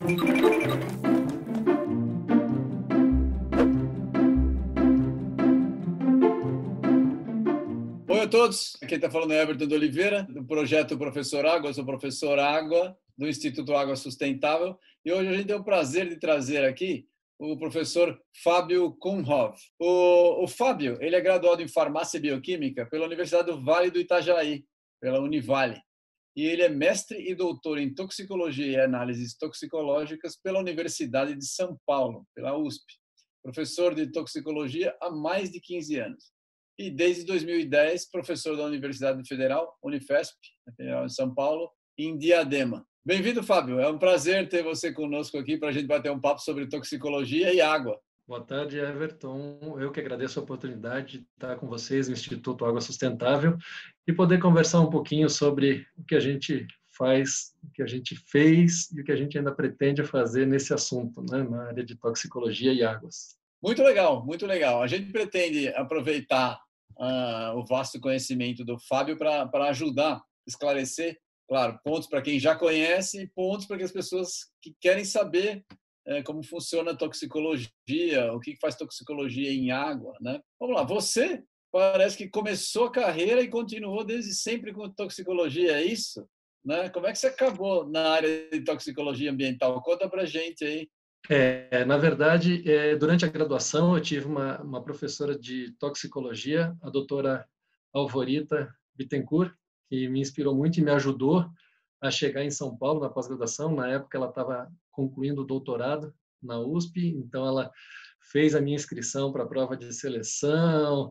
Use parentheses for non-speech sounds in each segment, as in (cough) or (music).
Oi a todos, aqui está falando é Everton de Oliveira, do projeto Professor Água. Eu sou professor Água, do Instituto Água Sustentável, e hoje a gente tem o prazer de trazer aqui o professor Fábio Kumhov. O, o Fábio ele é graduado em Farmácia e Bioquímica pela Universidade do Vale do Itajaí, pela Univale, e ele é mestre e doutor em Toxicologia e Análises Toxicológicas pela Universidade de São Paulo, pela USP. Professor de Toxicologia há mais de 15 anos. E desde 2010, professor da Universidade Federal, Unifesp, Federal em São Paulo, em Diadema. Bem-vindo, Fábio. É um prazer ter você conosco aqui para a gente bater um papo sobre toxicologia e água. Boa tarde, Everton. Eu que agradeço a oportunidade de estar com vocês no Instituto Água Sustentável e poder conversar um pouquinho sobre o que a gente faz, o que a gente fez e o que a gente ainda pretende fazer nesse assunto, né, na área de toxicologia e águas. Muito legal, muito legal. A gente pretende aproveitar uh, o vasto conhecimento do Fábio para ajudar, esclarecer claro, pontos para quem já conhece e pontos para as pessoas que querem saber é, como funciona a toxicologia, o que faz toxicologia em água, né? Vamos lá, você parece que começou a carreira e continuou desde sempre com toxicologia, é isso? Né? Como é que você acabou na área de toxicologia ambiental? Conta para gente aí. É, na verdade, é, durante a graduação eu tive uma, uma professora de toxicologia, a doutora Alvorita Bittencourt, que me inspirou muito e me ajudou a chegar em São Paulo na pós-graduação. Na época, ela estava concluindo o doutorado na USP, então ela fez a minha inscrição para a prova de seleção,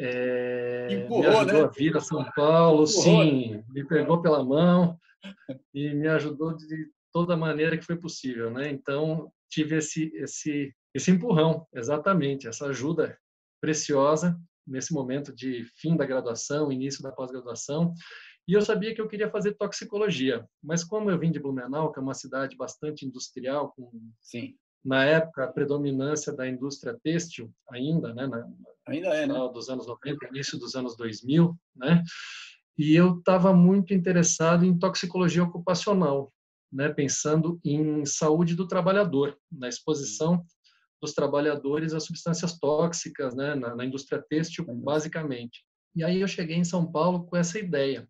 é, Empurrou, me ajudou né? a vir a São Paulo, Empurrou, sim, né? me pegou pela mão e me ajudou de toda maneira que foi possível, né? Então tive esse esse esse empurrão, exatamente, essa ajuda preciosa nesse momento de fim da graduação, início da pós-graduação, e eu sabia que eu queria fazer toxicologia, mas como eu vim de Blumenau, que é uma cidade bastante industrial, com Sim. Na época a predominância da indústria têxtil ainda, né, na, ainda é, né? dos anos 90, início dos anos 2000, né? E eu estava muito interessado em toxicologia ocupacional, né, pensando em saúde do trabalhador, na exposição dos trabalhadores a substâncias tóxicas, né, na, na indústria têxtil, basicamente. E aí eu cheguei em São Paulo com essa ideia.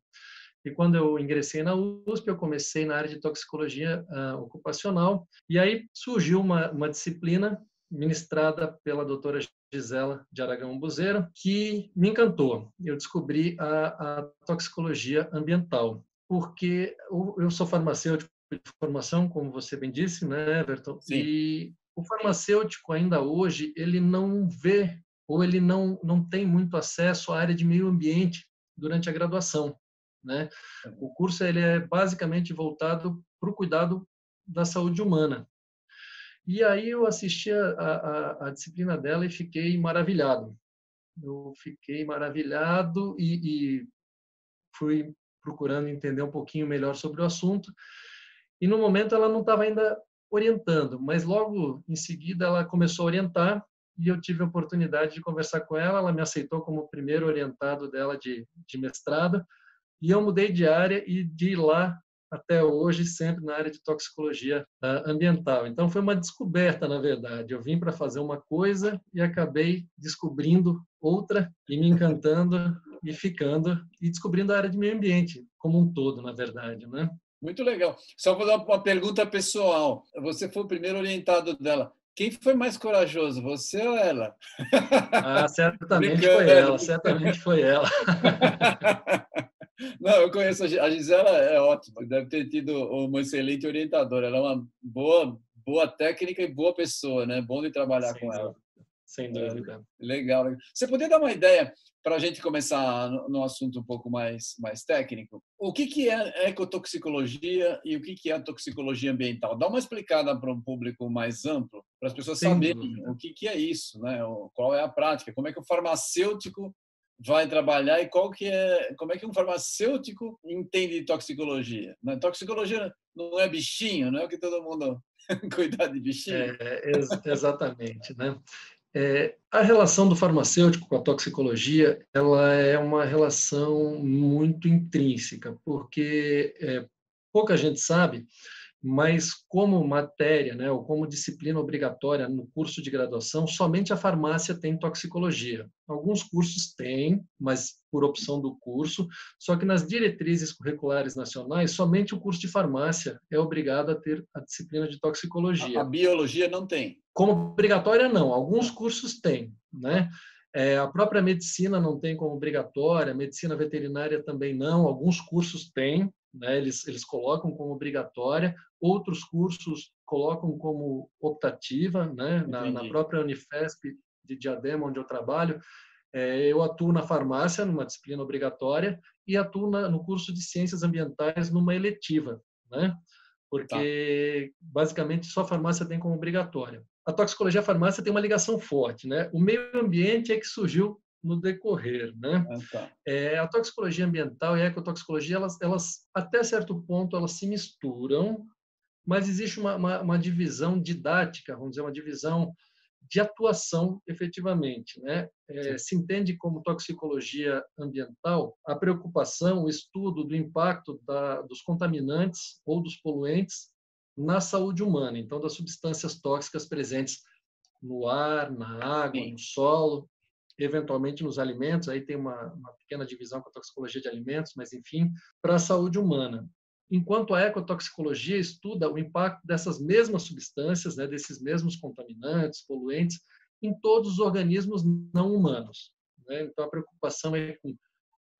E quando eu ingressei na USP, eu comecei na área de toxicologia uh, ocupacional. E aí surgiu uma, uma disciplina ministrada pela doutora Gisela de Aragão Buzeira, que me encantou. Eu descobri a, a toxicologia ambiental, porque eu sou farmacêutico de formação, como você bem disse, né, Everton? Sim. E o farmacêutico ainda hoje ele não vê ou ele não não tem muito acesso à área de meio ambiente durante a graduação, né? O curso ele é basicamente voltado para o cuidado da saúde humana. E aí eu assisti a, a, a, disciplina dela e fiquei maravilhado. Eu fiquei maravilhado e, e fui procurando entender um pouquinho melhor sobre o assunto. E no momento ela não estava ainda orientando, mas logo em seguida ela começou a orientar e eu tive a oportunidade de conversar com ela. Ela me aceitou como primeiro orientado dela de, de mestrado e eu mudei de área e de lá até hoje sempre na área de toxicologia uh, ambiental. Então foi uma descoberta, na verdade. Eu vim para fazer uma coisa e acabei descobrindo outra e me encantando (laughs) e ficando e descobrindo a área de meio ambiente como um todo, na verdade, né? Muito legal. Só vou dar uma pergunta pessoal. Você foi o primeiro orientado dela. Quem foi mais corajoso, você ou ela? Ah, certamente (laughs) foi ela, certamente foi ela. (laughs) Não, eu conheço a Gisela, é ótima, deve ter tido uma excelente orientadora. Ela é uma boa, boa técnica e boa pessoa, né? Bom de trabalhar Sem com dúvida. ela. Sem dúvida. É, legal. Você poderia dar uma ideia para a gente começar no assunto um pouco mais, mais técnico, o que, que é ecotoxicologia e o que, que é toxicologia ambiental? Dá uma explicada para um público mais amplo, para as pessoas Sem saberem dúvida. o que, que é isso, né? qual é a prática, como é que o farmacêutico vai trabalhar e qual que é, como é que um farmacêutico entende toxicologia. Né? Toxicologia não é bichinho, não é o que todo mundo (laughs) cuidar de bichinho. É, ex exatamente, né? É, a relação do farmacêutico com a toxicologia ela é uma relação muito intrínseca, porque é, pouca gente sabe mas como matéria, né, ou como disciplina obrigatória no curso de graduação, somente a farmácia tem toxicologia. Alguns cursos têm, mas por opção do curso, só que nas diretrizes curriculares nacionais, somente o curso de farmácia é obrigado a ter a disciplina de toxicologia. A, a biologia não tem. Como obrigatória, não. Alguns cursos têm, né? É, a própria medicina não tem como obrigatória, a medicina veterinária também não, alguns cursos têm, né, eles, eles colocam como obrigatória, outros cursos colocam como optativa, né, na, na, própria Unifesp de Diadema, onde eu trabalho, é, eu atuo na farmácia, numa disciplina obrigatória, e atuo na, no curso de ciências ambientais numa eletiva, né, porque tá. basicamente só a farmácia tem como obrigatória a toxicologia e a farmácia tem uma ligação forte, né? O meio ambiente é que surgiu no decorrer, né? Ah, tá. é, a toxicologia ambiental e a ecotoxicologia, elas, elas até certo ponto elas se misturam, mas existe uma, uma, uma divisão didática, vamos dizer, uma divisão de atuação efetivamente, né? É, se entende como toxicologia ambiental a preocupação, o estudo do impacto da, dos contaminantes ou dos poluentes na saúde humana, então das substâncias tóxicas presentes no ar, na água, no solo, eventualmente nos alimentos, aí tem uma, uma pequena divisão com a toxicologia de alimentos, mas enfim, para a saúde humana. Enquanto a ecotoxicologia estuda o impacto dessas mesmas substâncias, né, desses mesmos contaminantes, poluentes, em todos os organismos não humanos. Né? Então, a preocupação é com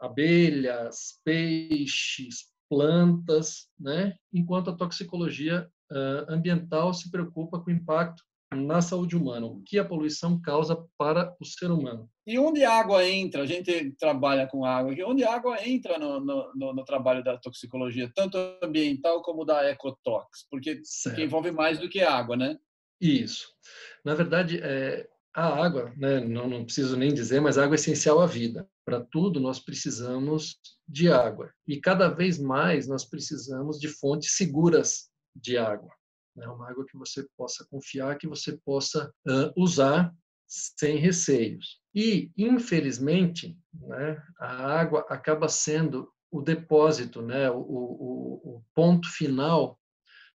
abelhas, peixes, plantas, né? enquanto a toxicologia uh, ambiental se preocupa com o impacto na saúde humana, o que a poluição causa para o ser humano. E onde a água entra? A gente trabalha com água. E onde a água entra no, no, no, trabalho da toxicologia, tanto ambiental como da ecotox? Porque, porque envolve mais do que água, né? Isso. Na verdade, é, a água, né, não, não preciso nem dizer, mas a água é essencial à vida. Para tudo, nós precisamos de água. E cada vez mais nós precisamos de fontes seguras de água. Né? Uma água que você possa confiar, que você possa uh, usar sem receios. E, infelizmente, né, a água acaba sendo o depósito, né, o, o, o ponto final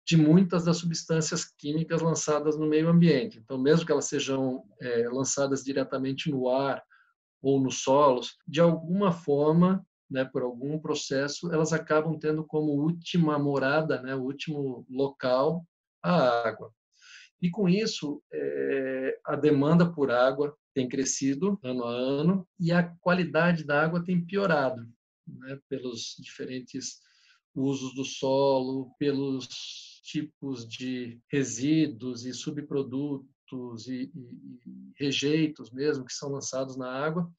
de muitas das substâncias químicas lançadas no meio ambiente. Então, mesmo que elas sejam é, lançadas diretamente no ar ou nos solos, de alguma forma, né, por algum processo, elas acabam tendo como última morada, né, o último local, a água. E com isso, é, a demanda por água tem crescido ano a ano e a qualidade da água tem piorado, né, pelos diferentes usos do solo, pelos tipos de resíduos e subprodutos e, e, e rejeitos mesmo que são lançados na água.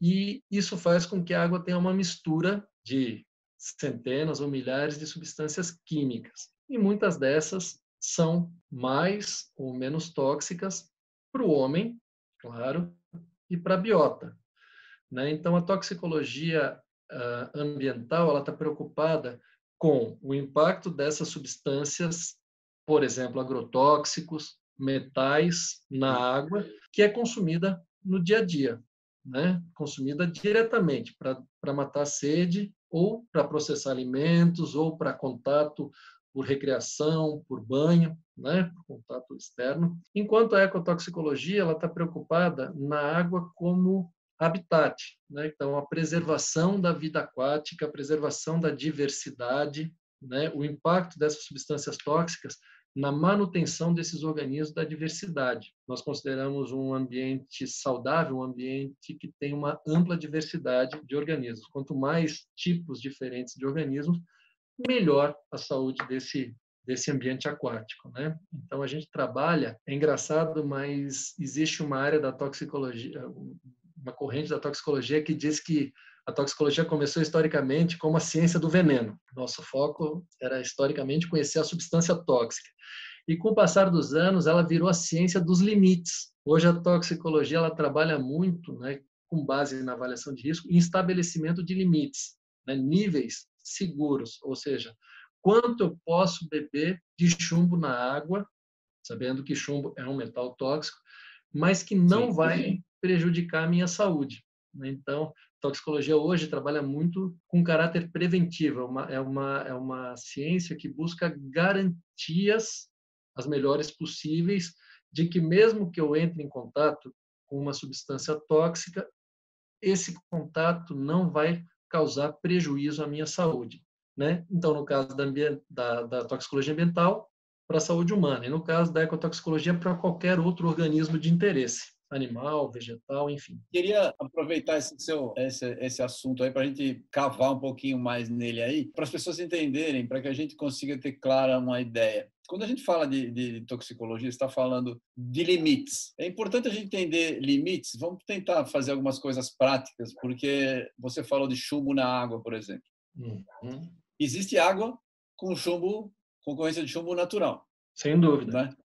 E isso faz com que a água tenha uma mistura de centenas ou milhares de substâncias químicas. E muitas dessas são mais ou menos tóxicas para o homem, claro, e para a biota. Né? Então, a toxicologia uh, ambiental está preocupada com o impacto dessas substâncias, por exemplo, agrotóxicos, metais na água, que é consumida no dia a dia, né? consumida diretamente para matar a sede ou para processar alimentos ou para contato por recreação, por banho, né, por contato externo. Enquanto a ecotoxicologia ela está preocupada na água como habitat, né? então a preservação da vida aquática, a preservação da diversidade, né? o impacto dessas substâncias tóxicas na manutenção desses organismos da diversidade. Nós consideramos um ambiente saudável, um ambiente que tem uma ampla diversidade de organismos. Quanto mais tipos diferentes de organismos, melhor a saúde desse desse ambiente aquático, né? Então a gente trabalha, é engraçado, mas existe uma área da toxicologia, uma corrente da toxicologia que diz que a toxicologia começou historicamente como a ciência do veneno. Nosso foco era historicamente conhecer a substância tóxica. E com o passar dos anos, ela virou a ciência dos limites. Hoje a toxicologia ela trabalha muito, né, com base na avaliação de risco, em estabelecimento de limites, né, níveis seguros, ou seja, quanto eu posso beber de chumbo na água, sabendo que chumbo é um metal tóxico, mas que não sim, vai sim prejudicar a minha saúde. Né? Então, toxicologia hoje trabalha muito com caráter preventivo, é uma, é uma, é uma ciência que busca garantias as melhores possíveis de que mesmo que eu entre em contato com uma substância tóxica, esse contato não vai causar prejuízo à minha saúde. Né? Então, no caso da, da, da toxicologia ambiental, para a saúde humana, e no caso da ecotoxicologia, para qualquer outro organismo de interesse animal, vegetal, enfim. Queria aproveitar esse seu esse, esse assunto aí para a gente cavar um pouquinho mais nele aí, para as pessoas entenderem, para que a gente consiga ter clara uma ideia. Quando a gente fala de, de toxicologia, está falando de limites. É importante a gente entender limites. Vamos tentar fazer algumas coisas práticas, porque você falou de chumbo na água, por exemplo. Uhum. Existe água com chumbo, concorrência de chumbo natural. Sem dúvida. Né?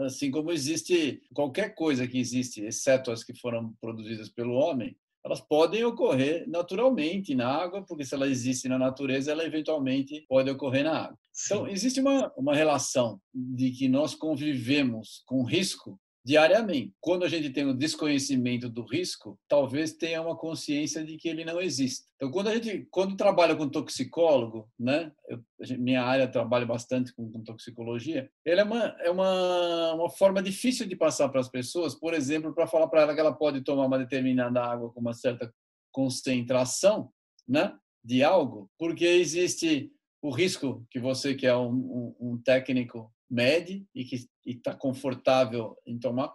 Assim como existe qualquer coisa que existe, exceto as que foram produzidas pelo homem, elas podem ocorrer naturalmente na água, porque se ela existe na natureza, ela eventualmente pode ocorrer na água. Sim. Então, existe uma, uma relação de que nós convivemos com risco diariamente. Quando a gente tem o desconhecimento do risco, talvez tenha uma consciência de que ele não existe. Então, quando a gente quando trabalha com toxicólogo, né, eu, minha área trabalha bastante com, com toxicologia, ele é uma é uma, uma forma difícil de passar para as pessoas, por exemplo, para falar para ela que ela pode tomar uma determinada água com uma certa concentração, né, de algo, porque existe o risco que você que é um, um, um técnico mede e que está confortável em tomar.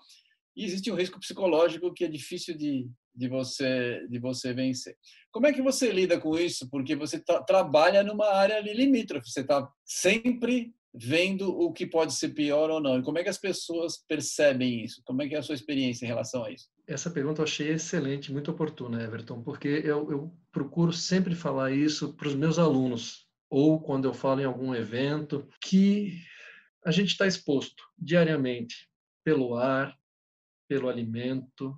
E existe um risco psicológico que é difícil de, de você de você vencer. Como é que você lida com isso? Porque você tá, trabalha numa área limítrofe, você está sempre vendo o que pode ser pior ou não. E como é que as pessoas percebem isso? Como é que é a sua experiência em relação a isso? Essa pergunta eu achei excelente, muito oportuna, Everton, porque eu, eu procuro sempre falar isso para os meus alunos, ou quando eu falo em algum evento, que a gente está exposto diariamente pelo ar, pelo alimento,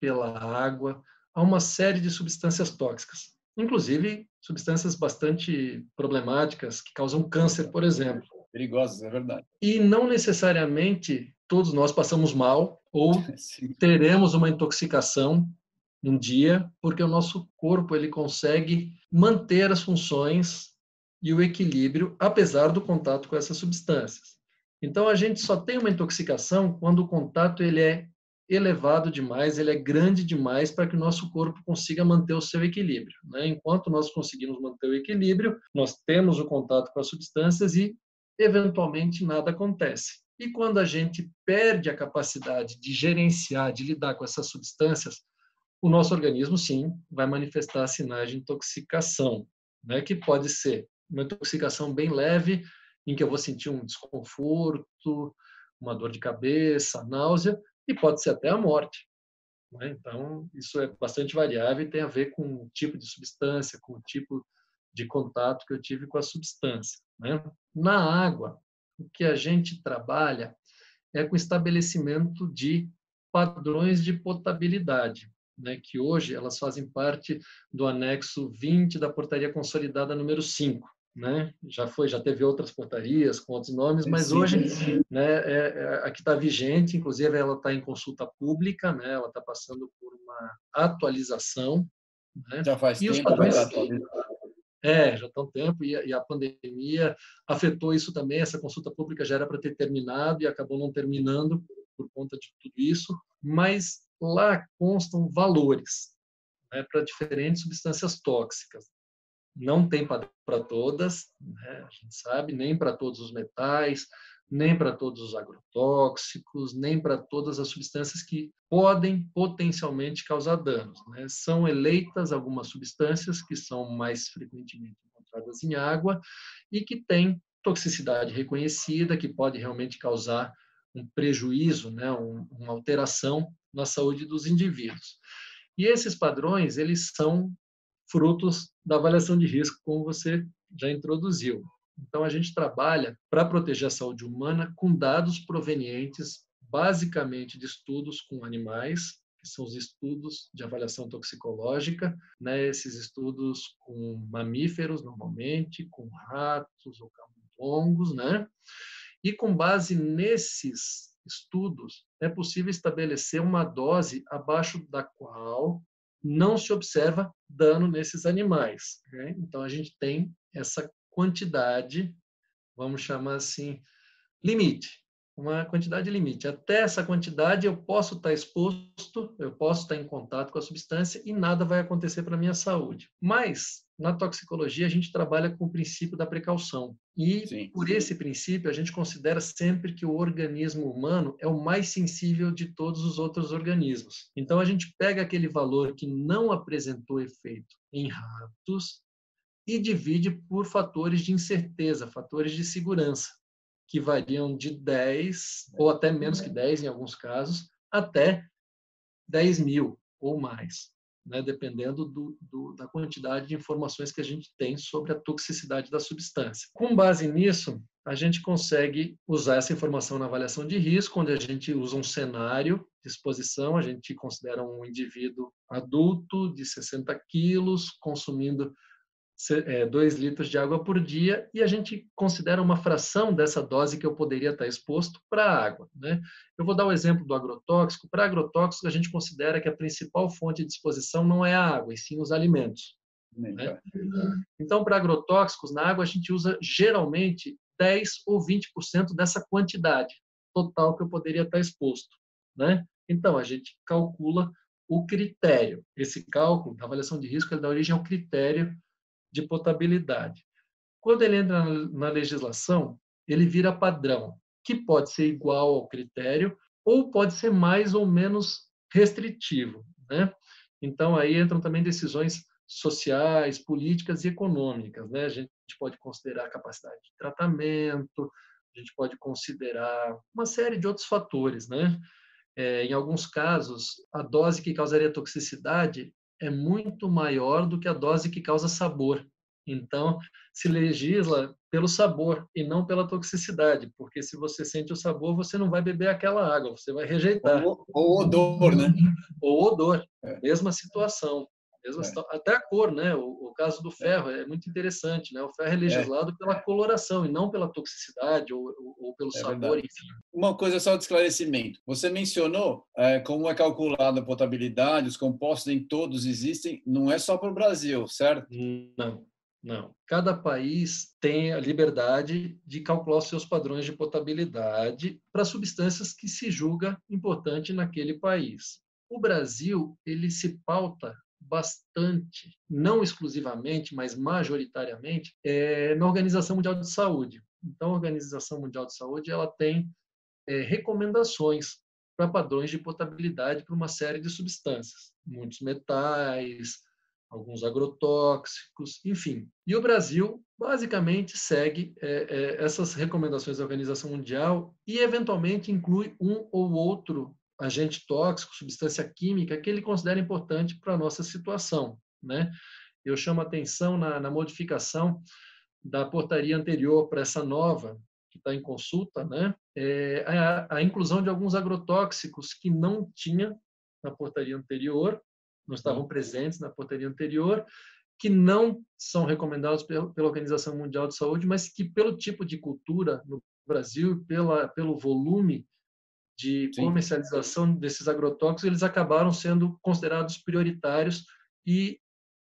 pela água, a uma série de substâncias tóxicas, inclusive substâncias bastante problemáticas que causam câncer, por exemplo. Perigosas, é verdade. E não necessariamente todos nós passamos mal ou (laughs) teremos uma intoxicação um dia, porque o nosso corpo ele consegue manter as funções e o equilíbrio apesar do contato com essas substâncias. Então a gente só tem uma intoxicação quando o contato ele é elevado demais, ele é grande demais para que o nosso corpo consiga manter o seu equilíbrio. Né? Enquanto nós conseguimos manter o equilíbrio, nós temos o contato com as substâncias e eventualmente nada acontece. E quando a gente perde a capacidade de gerenciar, de lidar com essas substâncias, o nosso organismo sim vai manifestar sinais de intoxicação, né? que pode ser uma intoxicação bem leve, em que eu vou sentir um desconforto, uma dor de cabeça, náusea, e pode ser até a morte. Né? Então, isso é bastante variável e tem a ver com o tipo de substância, com o tipo de contato que eu tive com a substância. Né? Na água, o que a gente trabalha é com estabelecimento de padrões de potabilidade, né, que hoje elas fazem parte do anexo 20 da portaria consolidada número 5 né? Já foi, já teve outras portarias com outros nomes, mas sim, hoje, sim. né, é, é, a que está vigente, inclusive ela está em consulta pública, né? Ela está passando por uma atualização, né? Já faz e tempo. Os padrões, é, já está um tempo e a, e a pandemia afetou isso também. Essa consulta pública já era para ter terminado e acabou não terminando por conta de tudo isso. Mas lá constam valores né, para diferentes substâncias tóxicas não tem para todas, né? a gente sabe, nem para todos os metais, nem para todos os agrotóxicos, nem para todas as substâncias que podem potencialmente causar danos. Né? São eleitas algumas substâncias que são mais frequentemente encontradas em água e que têm toxicidade reconhecida, que pode realmente causar um prejuízo, né? Um, uma alteração na saúde dos indivíduos. E esses padrões, eles são frutos da avaliação de risco, como você já introduziu. Então, a gente trabalha para proteger a saúde humana com dados provenientes, basicamente, de estudos com animais, que são os estudos de avaliação toxicológica, né? esses estudos com mamíferos, normalmente, com ratos ou camundongos, né? E com base nesses estudos, é possível estabelecer uma dose abaixo da qual não se observa dano nesses animais. Né? Então, a gente tem essa quantidade, vamos chamar assim, limite, uma quantidade limite. Até essa quantidade eu posso estar exposto, eu posso estar em contato com a substância e nada vai acontecer para a minha saúde. Mas na toxicologia a gente trabalha com o princípio da precaução. E Sim. por esse princípio a gente considera sempre que o organismo humano é o mais sensível de todos os outros organismos. Então a gente pega aquele valor que não apresentou efeito em ratos e divide por fatores de incerteza, fatores de segurança que variam de 10, ou até menos que 10 em alguns casos, até 10 mil ou mais, né? dependendo do, do, da quantidade de informações que a gente tem sobre a toxicidade da substância. Com base nisso, a gente consegue usar essa informação na avaliação de risco, onde a gente usa um cenário de exposição, a gente considera um indivíduo adulto de 60 quilos, consumindo 2 é, litros de água por dia e a gente considera uma fração dessa dose que eu poderia estar exposto para a água. Né? Eu vou dar o exemplo do agrotóxico. Para agrotóxico, a gente considera que a principal fonte de exposição não é a água, e sim os alimentos. Né? Então, para agrotóxicos, na água a gente usa geralmente 10 ou 20% dessa quantidade total que eu poderia estar exposto. Né? Então, a gente calcula o critério. Esse cálculo da avaliação de risco dá origem ao critério de potabilidade. Quando ele entra na legislação, ele vira padrão, que pode ser igual ao critério ou pode ser mais ou menos restritivo. Né? Então, aí entram também decisões sociais, políticas e econômicas. Né? A gente pode considerar a capacidade de tratamento, a gente pode considerar uma série de outros fatores. Né? É, em alguns casos, a dose que causaria toxicidade é muito maior do que a dose que causa sabor. Então, se legisla pelo sabor e não pela toxicidade, porque se você sente o sabor, você não vai beber aquela água, você vai rejeitar. Ou, ou odor, né? Ou odor, é. mesma situação. É. Até a cor, né? O, o, caso do é. ferro é muito interessante, né? O ferro é, é. legislado pela coloração e não pela toxicidade ou, ou, ou pelo é sabor, enfim. Uma coisa só de esclarecimento. Você mencionou é, como é calculada a potabilidade, os compostos em todos existem, não é só para o Brasil, certo? Não. Não. Cada país tem a liberdade de calcular os seus padrões de potabilidade para substâncias que se julga importante naquele país. O Brasil ele se pauta bastante, não exclusivamente, mas majoritariamente, é, na Organização Mundial de Saúde. Então, a Organização Mundial de Saúde ela tem é, recomendações para padrões de potabilidade para uma série de substâncias, muitos metais, alguns agrotóxicos, enfim. E o Brasil basicamente segue é, é, essas recomendações da Organização Mundial e eventualmente inclui um ou outro agente tóxico, substância química que ele considera importante para a nossa situação. Né? Eu chamo a atenção na, na modificação da portaria anterior para essa nova, que está em consulta, né? É a, a, inclusão de alguns agrotóxicos que não tinha na portaria anterior, não estavam presentes na portaria anterior, que não são recomendados pela, pela Organização Mundial de Saúde, mas que pelo tipo de cultura no Brasil, pela, pelo volume de Sim. comercialização desses agrotóxicos, eles acabaram sendo considerados prioritários e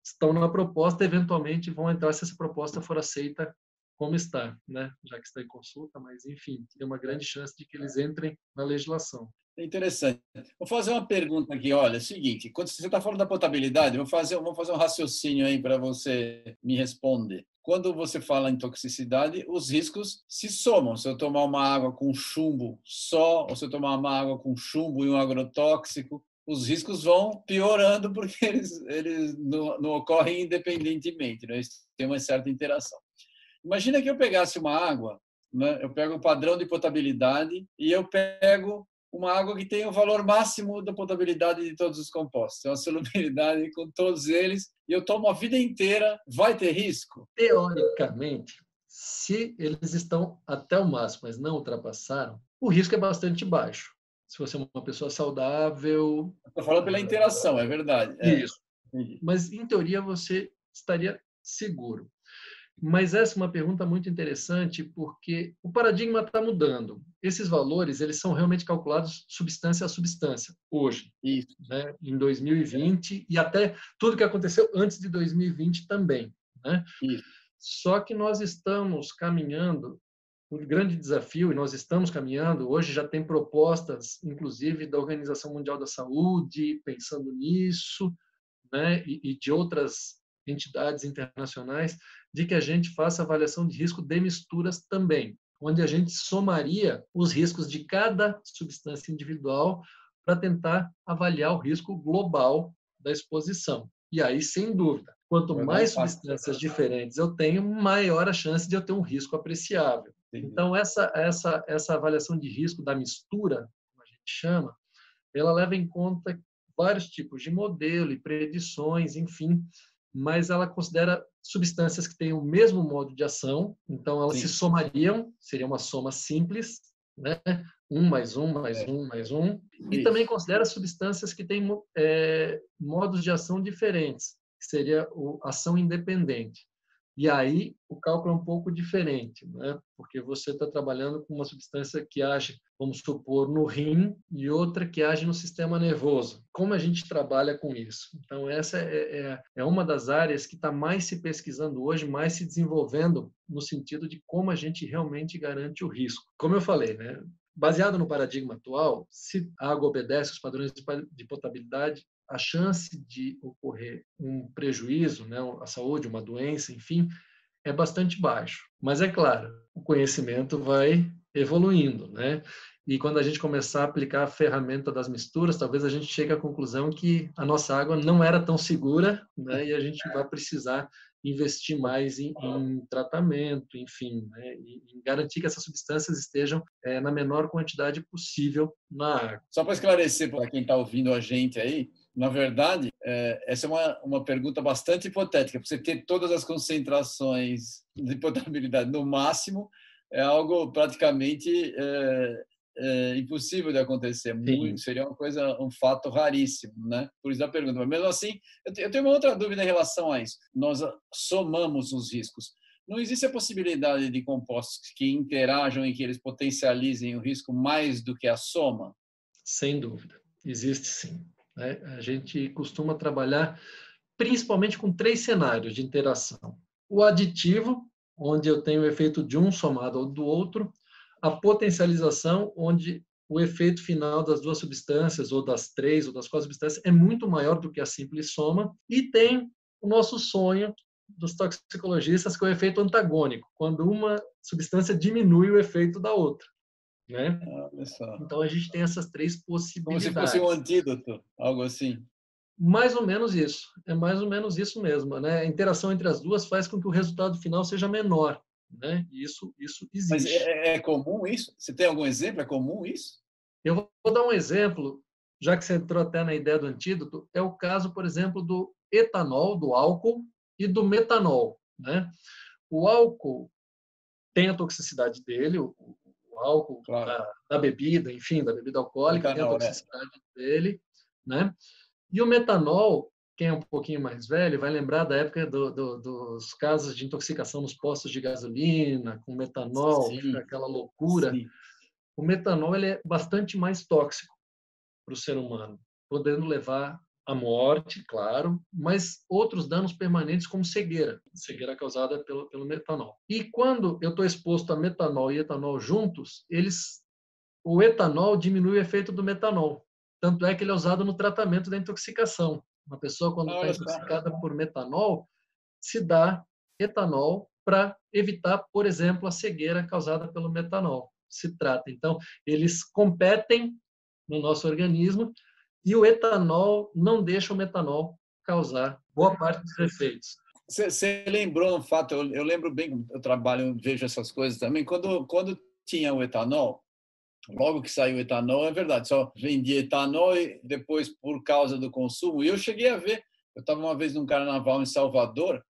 estão na proposta, eventualmente vão entrar se essa proposta for aceita como está, né? já que está em consulta, mas enfim, tem uma grande chance de que eles entrem na legislação. É interessante. Vou fazer uma pergunta aqui. Olha, é o seguinte: quando você está falando da potabilidade, vou fazer, vou fazer um raciocínio aí para você me responder. Quando você fala em toxicidade, os riscos se somam. Se eu tomar uma água com chumbo só, ou se eu tomar uma água com chumbo e um agrotóxico, os riscos vão piorando porque (laughs) eles, eles não, não ocorrem independentemente, né? tem uma certa interação. Imagina que eu pegasse uma água, né? eu pego o padrão de potabilidade e eu pego uma água que tem o valor máximo da potabilidade de todos os compostos, é uma solubilidade com todos eles, e eu tomo a vida inteira, vai ter risco? Teoricamente, se eles estão até o máximo, mas não ultrapassaram, o risco é bastante baixo. Se você é uma pessoa saudável. Estou falando pela interação, é verdade. É. Isso. Mas, em teoria, você estaria seguro. Mas essa é uma pergunta muito interessante porque o paradigma está mudando. Esses valores eles são realmente calculados substância a substância hoje, Isso. Né? em 2020 e até tudo que aconteceu antes de 2020 também. Né? Isso. Só que nós estamos caminhando o grande desafio, e nós estamos caminhando, hoje já tem propostas, inclusive da Organização Mundial da Saúde, pensando nisso, né, e, e de outras entidades internacionais, de que a gente faça avaliação de risco de misturas também, onde a gente somaria os riscos de cada substância individual para tentar avaliar o risco global da exposição. E aí, sem dúvida, quanto mais substâncias diferentes eu tenho, maior a chance de eu ter um risco apreciável. Então, essa, essa, essa avaliação de risco da mistura, como a gente chama, ela leva em conta vários tipos de modelo e predições, enfim, mas ela considera substâncias que têm o mesmo modo de ação, então elas Sim. se somariam, seria uma soma simples, né? um mais um mais é. um mais um, e Isso. também considera substâncias que têm é, modos de ação diferentes, que seria a ação independente. E aí o cálculo é um pouco diferente, né? porque você está trabalhando com uma substância que age, vamos supor, no rim e outra que age no sistema nervoso. Como a gente trabalha com isso? Então, essa é, é, é uma das áreas que está mais se pesquisando hoje, mais se desenvolvendo no sentido de como a gente realmente garante o risco. Como eu falei, né? Baseado no paradigma atual, se a água obedece aos padrões de potabilidade, a chance de ocorrer um prejuízo, né, a saúde, uma doença, enfim, é bastante baixo. Mas é claro, o conhecimento vai evoluindo, né? E quando a gente começar a aplicar a ferramenta das misturas, talvez a gente chegue à conclusão que a nossa água não era tão segura, né? E a gente vai precisar investir mais em, em tratamento, enfim, né? em garantir que essas substâncias estejam é, na menor quantidade possível na água. Só para esclarecer para quem está ouvindo a gente aí, na verdade, é, essa é uma, uma pergunta bastante hipotética. Você ter todas as concentrações de potabilidade no máximo é algo praticamente é, é, impossível de acontecer. Muito, seria uma coisa, um fato raríssimo, né? Por isso a pergunta. Mas mesmo assim, eu tenho uma outra dúvida em relação a isso. Nós somamos os riscos. Não existe a possibilidade de compostos que interajam e que eles potencializem o risco mais do que a soma? Sem dúvida, existe sim. Né? A gente costuma trabalhar principalmente com três cenários de interação: o aditivo, onde eu tenho o efeito de um somado ao do outro, a potencialização, onde o efeito final das duas substâncias, ou das três, ou das quatro substâncias, é muito maior do que a simples soma, e tem o nosso sonho dos toxicologistas, que é o efeito antagônico, quando uma substância diminui o efeito da outra. Né? Então a gente tem essas três possibilidades. Como se fosse um antídoto, algo assim. Mais ou menos isso. É mais ou menos isso mesmo. Né? A interação entre as duas faz com que o resultado final seja menor. Né? Isso, isso existe. Mas é, é comum isso? Você tem algum exemplo? É comum isso? Eu vou dar um exemplo, já que você entrou até na ideia do antídoto. É o caso, por exemplo, do etanol, do álcool e do metanol. Né? O álcool tem a toxicidade dele, o, álcool, claro. da, da, bebida, enfim, da bebida alcoólica, metanol, tem a toxicidade né? dele, né? E o metanol, quem é um pouquinho mais velho, vai lembrar da época do, do, dos casos de intoxicação nos postos de gasolina, com metanol, Sim. aquela loucura. Sim. O metanol ele é bastante mais tóxico para o ser humano, podendo levar a morte, claro, mas outros danos permanentes como cegueira, cegueira causada pelo, pelo metanol. E quando eu estou exposto a metanol e etanol juntos, eles, o etanol diminui o efeito do metanol. Tanto é que ele é usado no tratamento da intoxicação. Uma pessoa quando está intoxicada por metanol, se dá etanol para evitar, por exemplo, a cegueira causada pelo metanol. Se trata. Então, eles competem no nosso organismo e o etanol não deixa o metanol causar boa parte dos efeitos. Você lembrou um fato, eu, eu, lembro bem, eu trabalho, vejo essas coisas também, quando, quando tinha o etanol, logo que saiu o etanol, é verdade, só vendia etanol e depois por causa do consumo, e eu cheguei a ver, eu estava uma vez num carnaval em Salvador,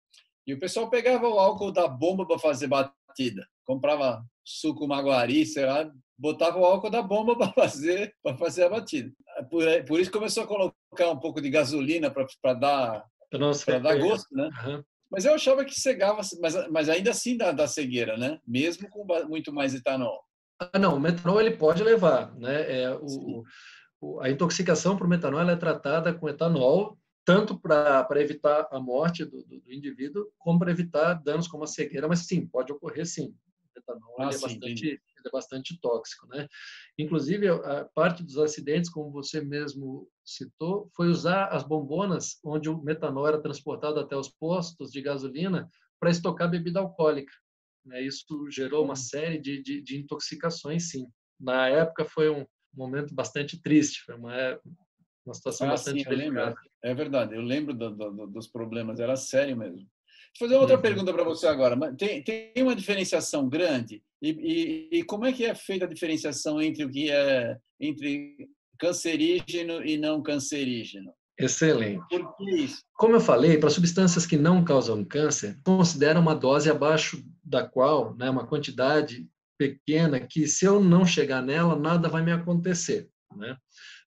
e o pessoal pegava o álcool da bomba para fazer batida, comprava suco maguari, sei lá, botava o álcool da bomba (laughs) para fazer fazer a batida. Por, por isso começou a colocar um pouco de gasolina para dar para dar gosto, né? Uhum. Mas eu achava que cegava, mas, mas ainda assim dá, dá cegueira, né? Mesmo com muito mais etanol. Ah, não, o metanol ele pode levar, né? É, o, o, a intoxicação por metanol é tratada com etanol tanto para evitar a morte do, do, do indivíduo como para evitar danos como a cegueira, mas sim, pode ocorrer sim O metanol ah, é, sim, bastante, é bastante tóxico, né? Inclusive, a parte dos acidentes, como você mesmo citou, foi usar as bombonas onde o metanol era transportado até os postos de gasolina para estocar bebida alcoólica. Né? Isso gerou uma série de, de, de intoxicações, sim. Na época foi um momento bastante triste, foi uma, uma situação ah, bastante sim, delicada. É verdade, eu lembro do, do, dos problemas, era sério mesmo. Deixa eu fazer outra uhum. pergunta para você agora. Tem, tem uma diferenciação grande? E, e, e, como é que é feita a diferenciação entre o que é entre cancerígeno e não cancerígeno? Excelente. Como eu falei, para substâncias que não causam câncer, considera uma dose abaixo da qual, né, uma quantidade pequena, que se eu não chegar nela, nada vai me acontecer. Né?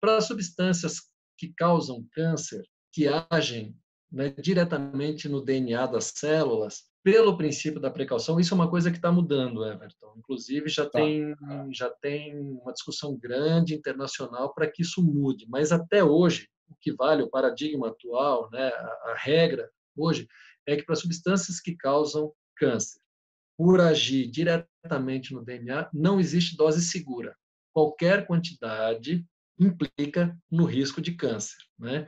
Para substâncias que causam câncer, que agem né, diretamente no DNA das células, pelo princípio da precaução, isso é uma coisa que está mudando, Everton. Inclusive, já, tá. tem, já tem uma discussão grande internacional para que isso mude, mas até hoje, o que vale o paradigma atual, né, a, a regra hoje, é que para substâncias que causam câncer, por agir diretamente no DNA, não existe dose segura. Qualquer quantidade implica no risco de câncer. Né?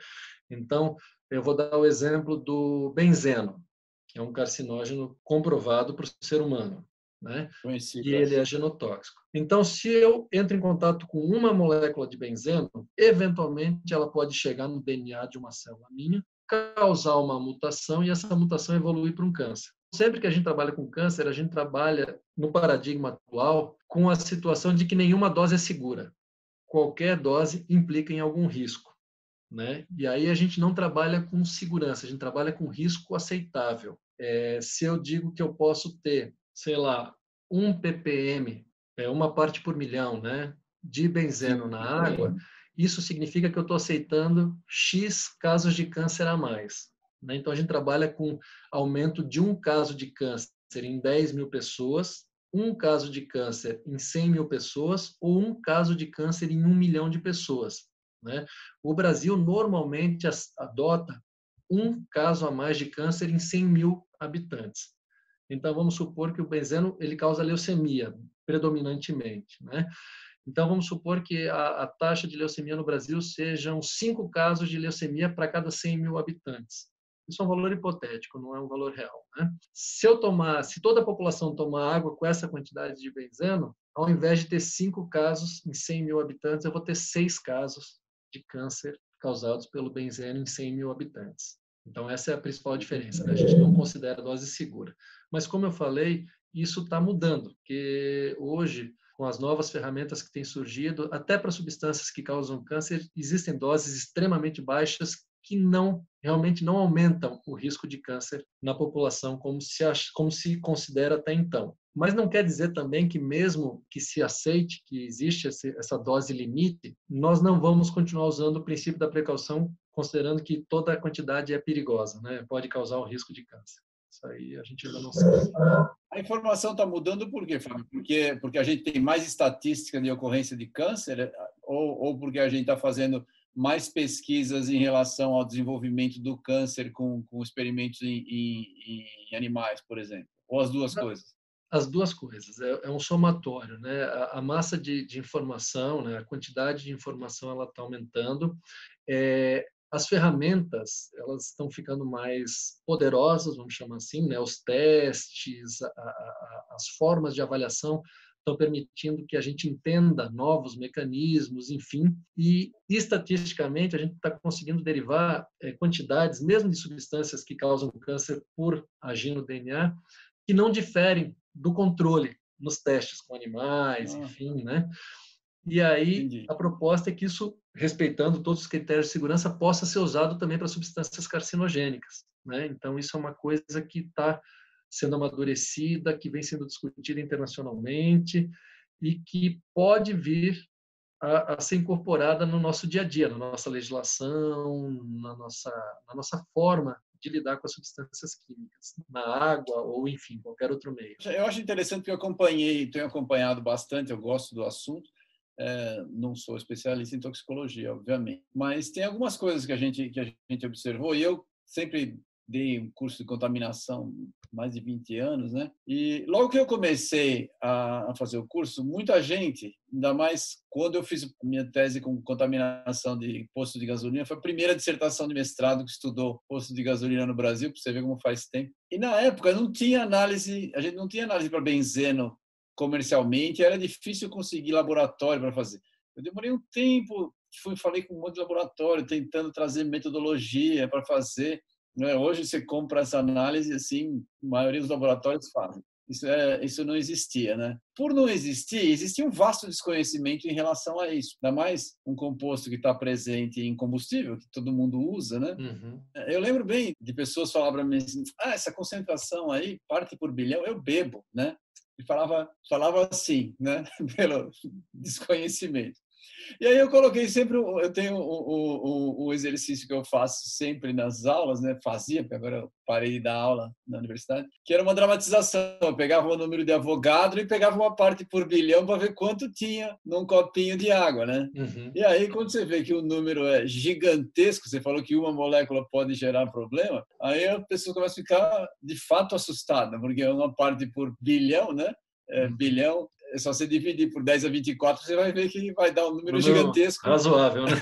Então, eu vou dar o exemplo do benzeno, que é um carcinógeno comprovado para o ser humano. Né? E ele é genotóxico. Então, se eu entro em contato com uma molécula de benzeno, eventualmente ela pode chegar no DNA de uma célula minha, causar uma mutação e essa mutação evoluir para um câncer. Sempre que a gente trabalha com câncer, a gente trabalha no paradigma atual com a situação de que nenhuma dose é segura. Qualquer dose implica em algum risco. Né? E aí a gente não trabalha com segurança, a gente trabalha com risco aceitável. É, se eu digo que eu posso ter, sei lá, um ppm, é uma parte por milhão, né, de benzeno na água, isso significa que eu estou aceitando x casos de câncer a mais. Né? Então a gente trabalha com aumento de um caso de câncer em 10 mil pessoas, um caso de câncer em 100 mil pessoas ou um caso de câncer em um milhão de pessoas. Né? O Brasil normalmente adota um caso a mais de câncer em 100 mil habitantes. Então, vamos supor que o benzeno ele causa leucemia, predominantemente. Né? Então, vamos supor que a, a, taxa de leucemia no Brasil sejam cinco casos de leucemia para cada 100 mil habitantes. Isso é um valor hipotético, não é um valor real. Né? Se eu tomar, se toda a população tomar água com essa quantidade de benzeno, ao invés de ter cinco casos em 100 mil habitantes, eu vou ter seis casos de câncer causados pelo benzeno em 100 mil habitantes. Então, essa é a principal diferença. Né? A gente não considera dose segura. Mas, como eu falei, isso está mudando, porque hoje, com as novas ferramentas que têm surgido, até para substâncias que causam câncer, existem doses extremamente baixas que não realmente não aumentam o risco de câncer na população como se como se considera até então. Mas não quer dizer também que mesmo que se aceite que existe essa dose limite, nós não vamos continuar usando o princípio da precaução, considerando que toda a quantidade é perigosa, né? Pode causar um risco de câncer. Isso aí a gente ainda não sabe. A informação está mudando por quê, Fábio? Porque, porque a gente tem mais estatística de ocorrência de câncer ou, ou porque a gente está fazendo mais pesquisas em relação ao desenvolvimento do câncer com, com experimentos em, em, em animais, por exemplo? Ou as duas coisas? As duas coisas. É, é um somatório. Né? A, a massa de, de, informação, né? a quantidade de informação ela está aumentando. É, as ferramentas elas estão ficando mais poderosas, vamos chamar assim, né? Os testes, a, a, as formas de avaliação estão permitindo que a gente entenda novos mecanismos, enfim, e estatisticamente a gente está conseguindo derivar é, quantidades, mesmo de substâncias que causam câncer por agir no DNA, que não diferem do controle nos testes com animais, ah. enfim, né? E aí Entendi. a proposta é que isso, respeitando todos os critérios de segurança, possa ser usado também para substâncias carcinogênicas, né? Então isso é uma coisa que está sendo amadurecida, que vem sendo discutida internacionalmente e que pode vir a, a, ser incorporada no nosso dia a dia, na nossa legislação, na nossa, na nossa forma de lidar com as substâncias químicas, na água ou, enfim, qualquer outro meio. Eu acho interessante que eu acompanhei, tenho acompanhado bastante, eu gosto do assunto, é, não sou especialista em toxicologia, obviamente, mas tem algumas coisas que a gente que a gente observou e eu sempre dei um curso de contaminação mais de 20 anos, né? E logo que eu comecei a, fazer o curso, muita gente, ainda mais quando eu fiz minha tese com contaminação de posto de gasolina, foi a primeira dissertação de mestrado que estudou posto de gasolina no Brasil, para você ver como faz tempo. E na época não tinha análise, a gente não tinha análise para benzeno comercialmente, era difícil conseguir laboratório para fazer. Eu demorei um tempo, fui falei com um monte de laboratório tentando trazer metodologia para fazer né? Hoje você compra essa análise, assim, a maioria dos laboratórios fazem. Isso, é, isso não existia, né? Por não existir, existia um vasto desconhecimento em relação a isso. Ainda mais um composto que está presente em combustível, que todo mundo usa, né? Uhum. Eu lembro bem de pessoas falar para mim assim, ah, essa concentração aí, parte por bilhão, eu bebo, né? E falava, falava assim, né? (laughs) Pelo desconhecimento. E aí eu coloquei sempre, eu tenho o, o, o, exercício que eu faço sempre nas aulas, né? Fazia, porque agora eu parei de dar aula na universidade, que era uma dramatização. Eu pegava o número de avogado e pegava uma parte por bilhão para ver quanto tinha num copinho de água, né? Uhum. E aí quando você vê que o número é gigantesco, você falou que uma molécula pode gerar problema, aí a pessoa começa a ficar de fato assustada, porque é uma parte por bilhão, né? É, uhum. bilhão é só você dividir por 10 a 24, você vai ver que vai dar um número, número gigantesco. Razoável, né?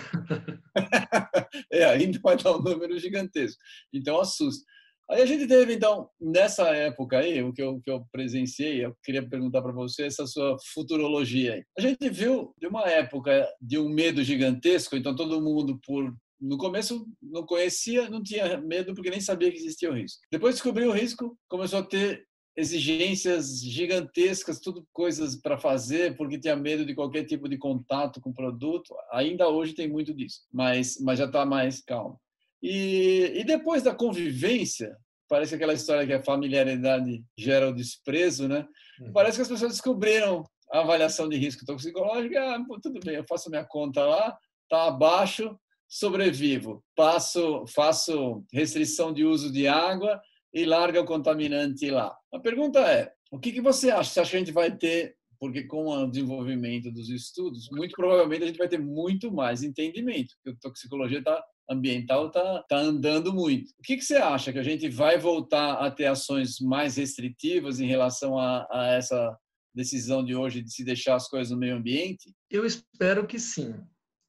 (laughs) é, ainda vai dar um número gigantesco. Então, assusta. Aí a gente teve, então, nessa época aí, o que eu, que eu presenciei, eu queria perguntar para você essa sua futurologia aí. A gente viu de uma época de um medo gigantesco, então todo mundo, por no começo não conhecia, não tinha medo porque nem sabia que existia o risco. Depois descobriu o risco, começou a ter exigências gigantescas, tudo coisas para fazer, porque tinha medo de qualquer tipo de contato com o produto. Ainda hoje tem muito disso, mas, mas já está mais calmo. E, e depois da convivência, parece aquela história que a familiaridade gera o desprezo, né? Uhum. Parece que as pessoas descobriram a avaliação de risco toxicológico. Ah, tudo bem, eu faço minha conta lá, está abaixo, sobrevivo. Passo, faço restrição de uso de água, e larga o contaminante lá. A pergunta é: o que, que você acha? Você acha que a gente vai ter, porque com o desenvolvimento dos estudos, muito provavelmente a gente vai ter muito mais entendimento, porque a toxicologia tá, ambiental está tá andando muito. O que, que você acha? Que a gente vai voltar a ter ações mais restritivas em relação a, a essa decisão de hoje de se deixar as coisas no meio ambiente? Eu espero que sim.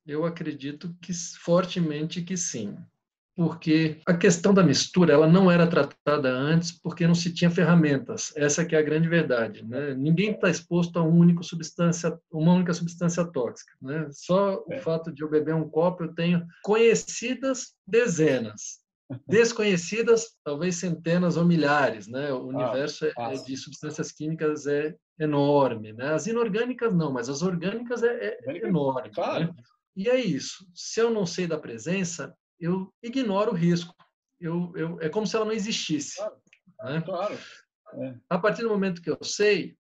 Eu acredito que fortemente que sim porque a questão da mistura ela não era tratada antes porque não se tinha ferramentas. Essa que é a grande verdade. Né? Ninguém está exposto a uma única substância, uma única substância tóxica. Né? Só é. o fato de eu beber um copo eu tenho conhecidas dezenas, (laughs) desconhecidas talvez centenas ou milhares. Né? O ah, universo ah, de substâncias químicas é enorme. Né? As inorgânicas não, mas as orgânicas é, é enorme. Claro. Né? E é isso. Se eu não sei da presença, eu ignoro o risco. Eu, eu, é como se ela não existisse. Claro. Né? claro. É. A partir do momento que eu sei,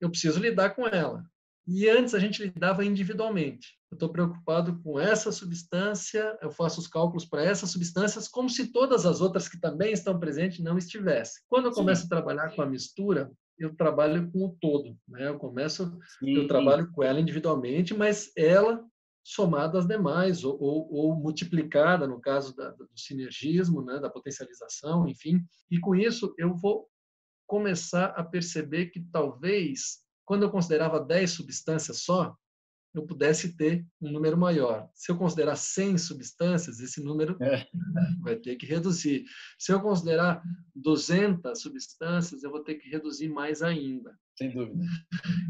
eu preciso lidar com ela. E antes a gente lidava individualmente. Eu estou preocupado com essa substância, eu faço os cálculos para essas substâncias como se todas as outras que também estão presentes não estivessem. Quando eu começo Sim. a trabalhar com a mistura, eu trabalho com o todo. Né? Eu começo, Sim. eu trabalho com ela individualmente, mas ela somada às demais, ou, ou, ou multiplicada, no caso da, do sinergismo, né, da potencialização, enfim. E com isso, eu vou começar a perceber que talvez, quando eu considerava 10 substâncias só, eu pudesse ter um número maior. Se eu considerar 100 substâncias, esse número é. (laughs) vai ter que reduzir. Se eu considerar 200 substâncias, eu vou ter que reduzir mais ainda. Sem dúvida.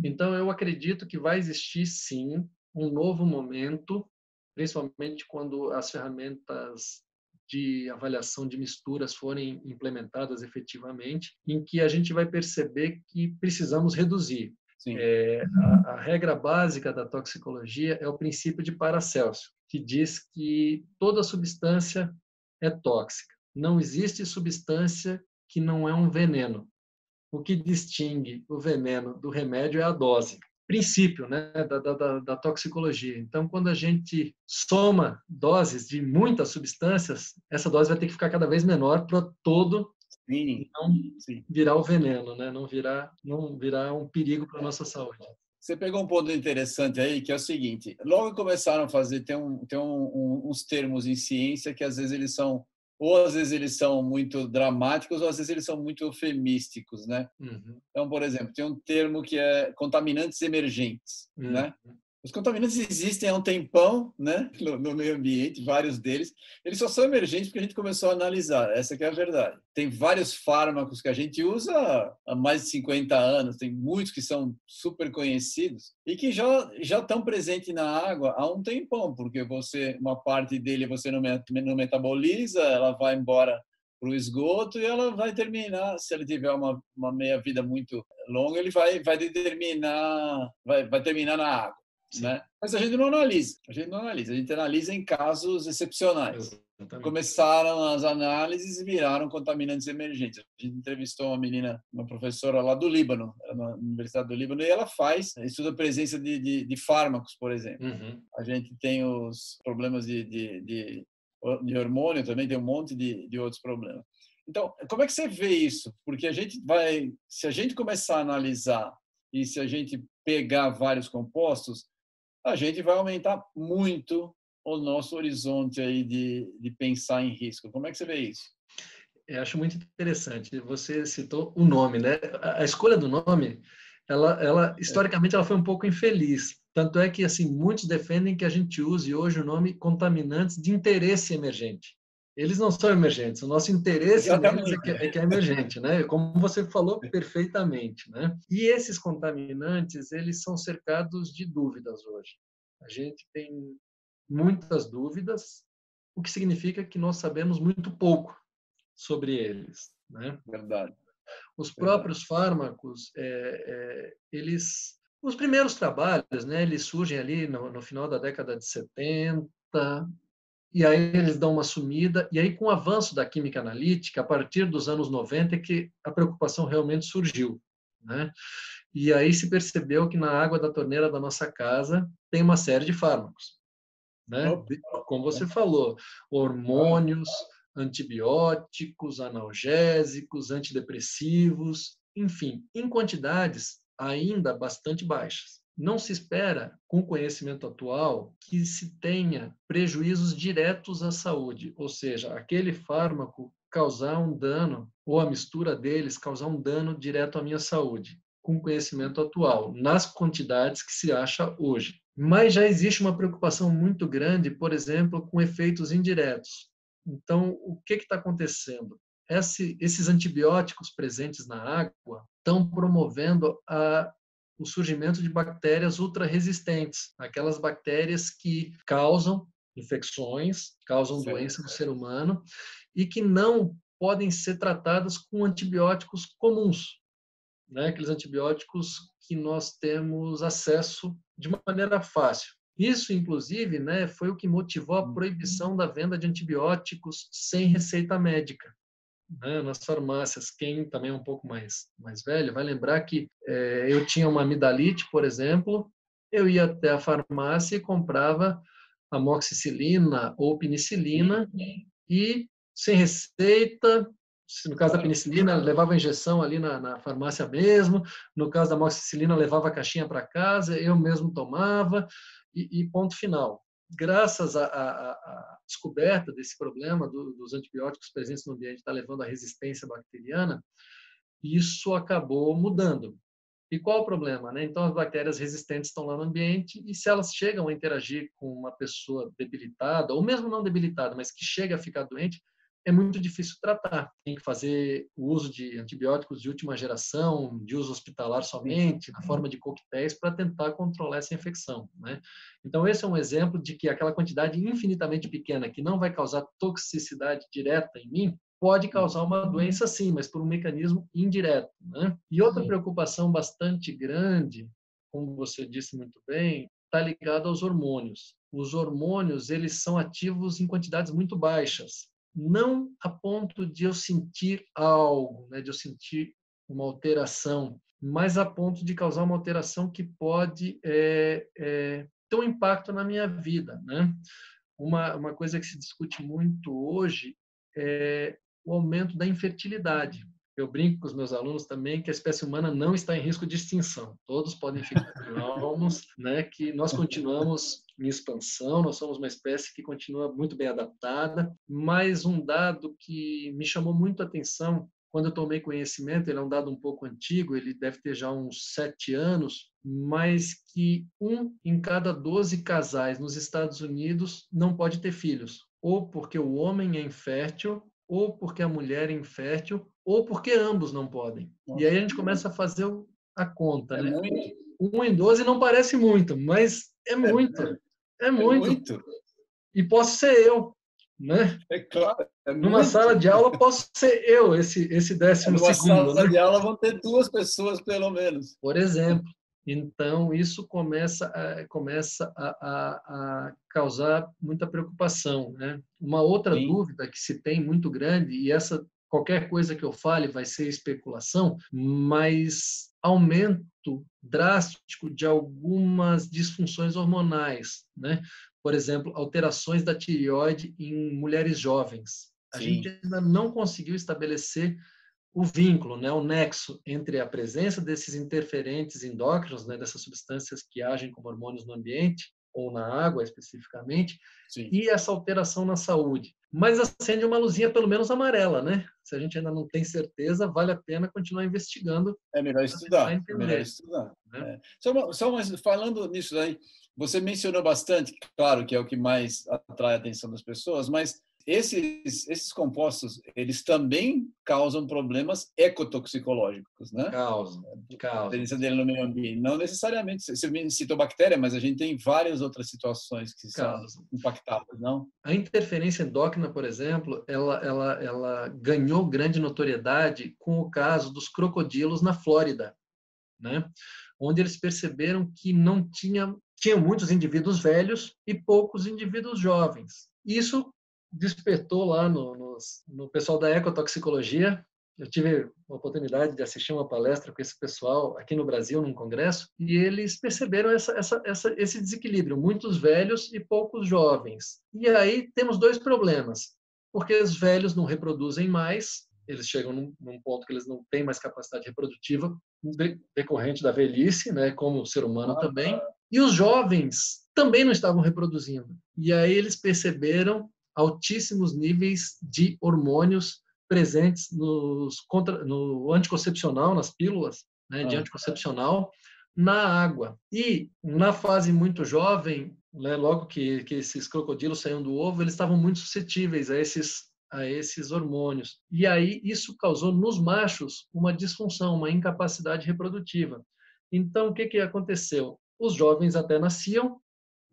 Então, eu acredito que vai existir, sim, um novo momento, principalmente quando as ferramentas de avaliação de misturas forem implementadas efetivamente, em que a gente vai perceber que precisamos reduzir. É, a, a, regra básica da toxicologia é o princípio de Paracelso, que diz que toda substância é tóxica. Não existe substância que não é um veneno. O que distingue o veneno do remédio é a dose princípio né, da, da, da, toxicologia. Então, quando a gente soma doses de muitas substâncias, essa dose vai ter que ficar cada vez menor para todo sim, não virar o veneno, né? não, virar, não virar um perigo para a nossa saúde. Você pegou um ponto interessante aí, que é o seguinte: logo começaram a fazer, tem, um, tem um, um, uns termos em ciência que às vezes eles são ou às vezes eles são muito dramáticos, ou às vezes eles são muito eufemísticos, né? Uhum. Então, por exemplo, tem um termo que é contaminantes emergentes, uhum. né? Os contaminantes existem há um tempão, né, no, meio ambiente, vários deles. Eles só são emergentes porque a gente começou a analisar. Essa é a verdade. Tem vários fármacos que a gente usa há mais de 50 anos. Tem muitos que são super conhecidos e que já já estão presentes na água há um tempão, porque você uma parte dele você não, não metaboliza, ela vai embora para o esgoto e ela vai terminar, se ele tiver uma, uma meia vida muito longa, ele vai, vai determinar, vai, vai terminar na água. Né? Mas a gente não analisa, a gente não analisa, a gente analisa em casos excepcionais. Exatamente. Começaram as análises e viraram contaminantes emergentes. A gente entrevistou uma menina, uma professora lá do Líbano, na Universidade do Líbano, e ela faz, estuda a presença de, de, de fármacos, por exemplo. Uhum. A gente tem os problemas de, de, de, de hormônio, também tem um monte de, de outros problemas. Então, como é que você vê isso? Porque a gente vai, se a gente começar a analisar e se a gente pegar vários compostos, a gente vai aumentar muito o nosso horizonte aí de, de pensar em risco. Como é que você vê isso? Eu acho muito interessante. Você citou o nome, né? A escolha do nome, ela, ela historicamente ela foi um pouco infeliz. Tanto é que assim muitos defendem que a gente use hoje o nome contaminantes de interesse emergente. Eles não são emergentes. O nosso interesse é que, é que é emergente, né? Como você falou perfeitamente, né? E esses contaminantes, eles são cercados de dúvidas hoje. A gente tem muitas dúvidas, o que significa que nós sabemos muito pouco sobre eles, né? Verdade. Os próprios fármacos, é, é, eles, os primeiros trabalhos, né? Eles surgem ali no, no final da década de 70, e aí eles dão uma sumida, e aí com o avanço da química analítica, a partir dos anos 90 é que a preocupação realmente surgiu. Né? E aí se percebeu que na água da torneira da nossa casa tem uma série de fármacos. Né? Como você falou, hormônios, antibióticos, analgésicos, antidepressivos, enfim, em quantidades ainda bastante baixas. Não se espera, com o conhecimento atual, que se tenha prejuízos diretos à saúde, ou seja, aquele fármaco causar um dano, ou a mistura deles causar um dano direto à minha saúde, com o conhecimento atual, nas quantidades que se acha hoje. Mas já existe uma preocupação muito grande, por exemplo, com efeitos indiretos. Então, o que está acontecendo? Esse, esses antibióticos presentes na água estão promovendo a o surgimento de bactérias ultra-resistentes, aquelas bactérias que causam infecções, causam certo. doença no ser humano e que não podem ser tratadas com antibióticos comuns, né? aqueles antibióticos que nós temos acesso de maneira fácil. Isso, inclusive, né, foi o que motivou a uhum. proibição da venda de antibióticos sem receita médica né, nas farmácias. Quem também é um pouco mais, mais velho vai lembrar que é, eu tinha uma amidalite, por exemplo, eu ia até a farmácia e comprava amoxicilina ou penicilina e sem receita, no caso da penicilina, levava injeção ali na, na, farmácia mesmo. No caso da amoxicilina, levava a caixinha para casa, eu mesmo tomava e, e ponto final graças à, descoberta desse problema do, dos antibióticos presentes no ambiente está levando à resistência bacteriana, isso acabou mudando. E qual o problema? Né? Então, as bactérias resistentes estão lá no ambiente e se elas chegam a interagir com uma pessoa debilitada, ou mesmo não debilitada, mas que chega a ficar doente, é muito difícil tratar. Tem que fazer o uso de antibióticos de última geração, de uso hospitalar somente, na forma de coquetéis, para tentar controlar essa infecção. Né? Então, esse é um exemplo de que aquela quantidade infinitamente pequena, que não vai causar toxicidade direta em mim, pode causar uma doença sim, mas por um mecanismo indireto. Né? E outra preocupação bastante grande, como você disse muito bem, está ligada aos hormônios. Os hormônios, eles são ativos em quantidades muito baixas não a ponto de eu sentir algo, né, de eu sentir uma alteração, mas a ponto de causar uma alteração que pode é, é, ter um impacto na minha vida. Né? Uma, uma coisa que se discute muito hoje é o aumento da infertilidade. Eu brinco com os meus alunos também que a espécie humana não está em risco de extinção. Todos podem ficar (laughs) calmos, né, que nós continuamos em expansão, nós somos uma espécie que continua muito bem adaptada, mas um dado que me chamou muito a atenção quando eu tomei conhecimento, ele é um dado um pouco antigo, ele deve ter já uns sete anos, mas que um em cada doze casais nos Estados Unidos não pode ter filhos, ou porque o homem é infértil, ou porque a mulher é infértil, ou porque ambos não podem. E aí a gente começa a fazer a conta. É né? muito. Um em doze não parece muito, mas é, é muito. É, é, é muito. muito. E posso ser eu né? É claro. É Numa sala de aula posso ser eu, esse, esse décimo Numa segundo. Numa sala né? de aula vão ter duas pessoas, pelo menos. Por exemplo. Então, isso começa a, começa a, a, a causar muita preocupação. Né? Uma outra Sim. dúvida que se tem muito grande, e essa qualquer coisa que eu fale vai ser especulação, mas aumento drástico de algumas disfunções hormonais, né? por exemplo, alterações da tireoide em mulheres jovens. A Sim. gente ainda não conseguiu estabelecer o vínculo, né, o nexo entre a presença desses interferentes endócrinos, né, dessas substâncias que agem como hormônios no ambiente ou na água especificamente, Sim. e essa alteração na saúde. Mas acende uma luzinha pelo menos amarela, né? Se a gente ainda não tem certeza, vale a pena continuar investigando. É melhor estudar. É melhor estudar. Né? É. Só, só falando nisso aí, você mencionou bastante, claro que é o que mais atrai a atenção das pessoas, mas esses, esses compostos, eles também causam problemas ecotoxicológicos, né? Causam, causam. A diferença dele no meio ambiente. Não necessariamente, você citou bactéria, mas a gente tem várias outras situações que causam. são impactadas, não? A interferência endócrina, por exemplo, ela, ela, ela ganhou grande notoriedade com o caso dos crocodilos na Flórida, né? onde eles perceberam que não tinha tinha muitos indivíduos velhos e poucos indivíduos jovens. Isso despertou lá no, no, no, pessoal da ecotoxicologia. Eu tive a oportunidade de assistir uma palestra com esse pessoal aqui no Brasil, num congresso, e eles perceberam essa, essa, essa, esse desequilíbrio, muitos velhos e poucos jovens. E aí temos dois problemas, porque os velhos não reproduzem mais, eles chegam num, num ponto que eles não têm mais capacidade reprodutiva decorrente da velhice, né, como o ser humano ah, também, e os jovens também não estavam reproduzindo. E aí eles perceberam altíssimos níveis de hormônios presentes nos contra, no anticoncepcional, nas pílulas né, de ah. anticoncepcional, na água. E na fase muito jovem, né, logo que, que esses crocodilos saíam do ovo, eles estavam muito suscetíveis a esses a esses hormônios. E aí isso causou nos machos uma disfunção, uma incapacidade reprodutiva. Então o que que aconteceu? Os jovens até nasciam,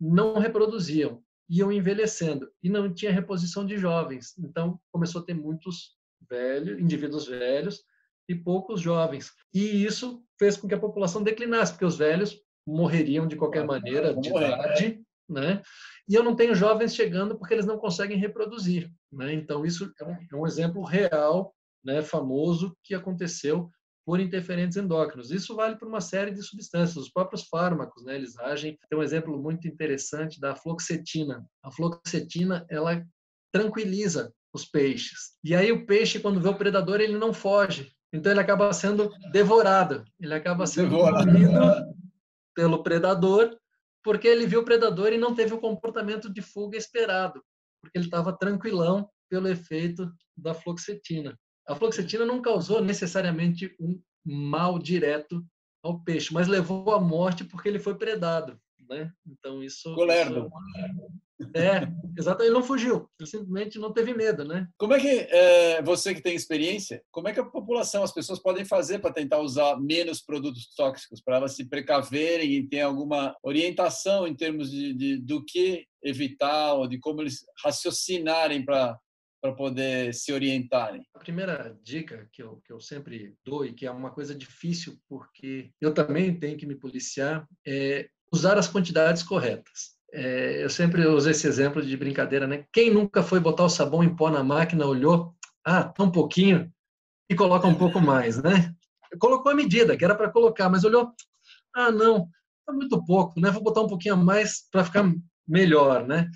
não reproduziam iam envelhecendo e não tinha reposição de jovens. Então começou a ter muitos velhos, indivíduos velhos e poucos jovens. E isso fez com que a população declinasse, porque os velhos morreriam de qualquer maneira, de idade, né? E eu não tenho jovens chegando porque eles não conseguem reproduzir, né? Então isso é um, é um exemplo real, né, famoso que aconteceu por interferentes endócrinos. Isso vale para uma série de substâncias, os próprios fármacos, né, eles agem. Tem um exemplo muito interessante da fluoxetina. A fluoxetina, ela tranquiliza os peixes. E aí o peixe, quando vê o predador, ele não foge. Então ele acaba sendo devorado. Ele acaba sendo comido pelo predador, porque ele viu o predador e não teve o comportamento de fuga esperado, porque ele estava tranquilão pelo efeito da fluoxetina. A fluoxetina não causou necessariamente um mal direto ao peixe, mas levou à morte porque ele foi predado, né? Então isso. Golerno. É, exatamente. Ele não fugiu. Ele simplesmente não teve medo, né? Como é que é, você que tem experiência, como é que a população, as pessoas podem fazer para tentar usar menos produtos tóxicos, para elas se precaverem e ter alguma orientação em termos de, de do que evitar ou de como eles raciocinarem para para poder se orientarem? A primeira dica que eu, que eu sempre dou e que é uma coisa difícil porque eu também tenho que me policiar é usar as quantidades corretas. É, eu sempre uso esse exemplo de brincadeira, né? Quem nunca foi botar o sabão em pó na máquina, olhou, ah, tão pouquinho, e coloca um pouco mais, né? Colocou a medida, que era para colocar, mas olhou, ah, não, tá muito pouco, né? Vou botar um pouquinho a mais para ficar melhor, né?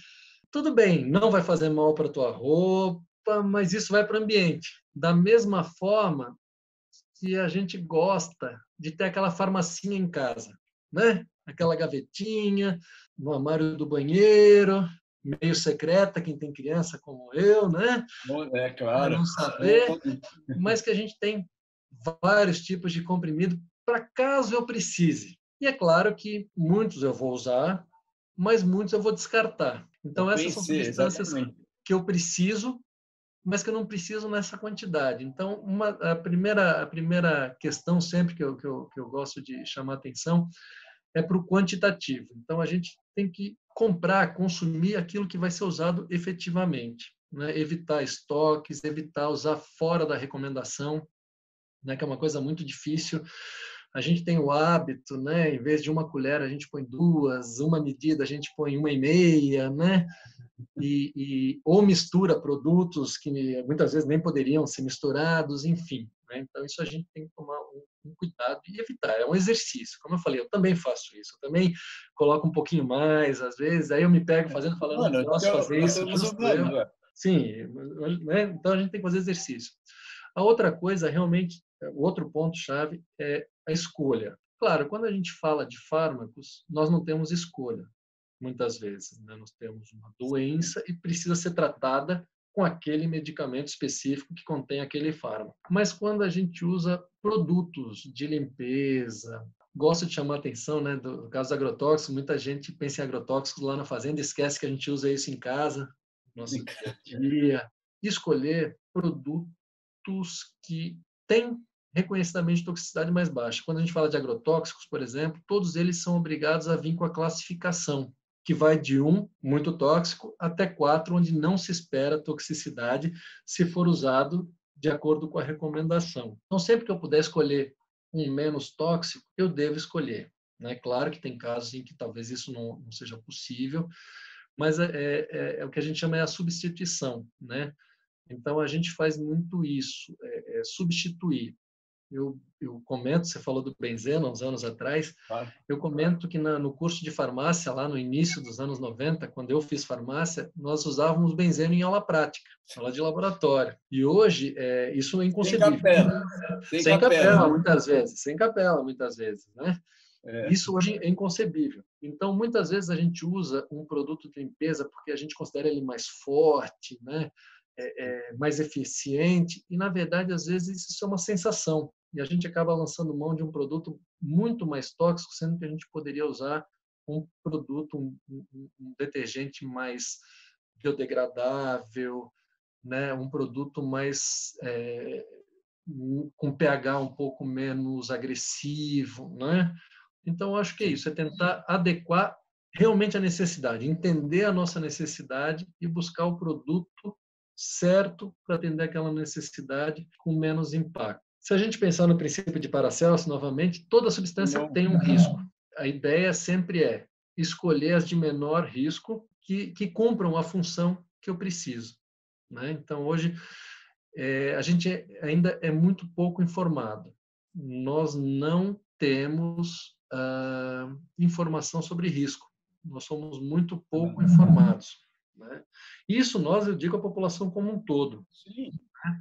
Tudo bem, não vai fazer mal para tua roupa, mas isso vai para o ambiente. Da mesma forma que a gente gosta de ter aquela farmacinha em casa, né? Aquela gavetinha, no armário do banheiro, meio secreta, quem tem criança como eu, né? É claro. não (laughs) saber, mas que a gente tem vários tipos de comprimido para caso eu precise. E é claro que muitos eu vou usar, mas muitos eu vou descartar. Então, essas são substâncias exatamente. que eu preciso, mas que eu não preciso nessa quantidade. Então, uma, a, primeira, a primeira questão sempre que eu, que, eu, que eu gosto de chamar atenção é para o quantitativo. Então, a gente tem que comprar, consumir aquilo que vai ser usado efetivamente. Né? Evitar estoques, evitar usar fora da recomendação, né? que é uma coisa muito difícil a gente tem o hábito, né? Em vez de uma colher, a gente põe duas, uma medida a gente põe uma e meia, né? E, e ou mistura produtos que muitas vezes nem poderiam ser misturados, enfim. Né? Então isso a gente tem que tomar um, um, cuidado e evitar. É um exercício, como eu falei, eu também faço isso. Eu também coloco um pouquinho mais, às vezes. Aí eu me pego fazendo, falando, Mano, posso fazer isso. Eu, sim, né? então a gente tem que fazer exercício. A outra coisa, realmente, o outro ponto chave é a escolha. Claro, quando a gente fala de fármacos, nós não temos escolha, muitas vezes. Né? Nós temos uma doença e precisa ser tratada com aquele medicamento específico que contém aquele fármaco. Mas quando a gente usa produtos de limpeza, gosto de chamar a atenção, né, do caso do agrotóxico, muita gente pensa em agrotóxicos lá na fazenda, esquece que a gente usa isso em casa, no nosso dia a dia. Escolher produtos que têm reconhecidamente de toxicidade mais baixa. Quando a gente fala de agrotóxicos, por exemplo, todos eles são obrigados a vir com a classificação, que vai de 1, muito tóxico, até 4, onde não se espera toxicidade, se for usado de acordo com a recomendação. Então, sempre que eu puder escolher um menos tóxico, eu devo escolher. Né? Claro que tem casos em que talvez isso não, não seja possível, mas é, é, é, é, o que a gente chama é a substituição. Né? Então, a gente faz muito isso, é, é substituir eu, eu comento, você falou do benzeno uns anos atrás, claro. eu comento que na, no curso de farmácia, lá no início dos anos 90, quando eu fiz farmácia, nós usávamos benzeno em aula prática, aula de laboratório. E hoje, é, isso é inconcebível. Sem capela. Sem, sem capela. capela. muitas vezes. Sem capela, muitas vezes, né? É. Isso hoje é inconcebível. Então, muitas vezes a gente usa um produto de limpeza porque a gente considera ele mais forte, né? É, é, mais eficiente, e na verdade, às vezes, isso é uma sensação e a gente acaba lançando mão de um produto muito mais tóxico, sendo que a gente poderia usar um produto, um, um, um detergente mais biodegradável, né, um produto mais é, com pH um pouco menos agressivo, né? Então acho que é isso, é tentar adequar realmente a necessidade, entender a nossa necessidade e buscar o produto certo para atender aquela necessidade com menos impacto. Se a gente pensar no princípio de Paracelso, novamente, toda substância não. tem um risco. A ideia sempre é escolher as de menor risco que, que cumpram a função que eu preciso. Né? Então, hoje, é, a gente ainda é muito pouco informado. Nós não temos ah, informação sobre risco. Nós somos muito pouco informados. Né? Isso nós, eu digo, a população como um todo. Sim. Né?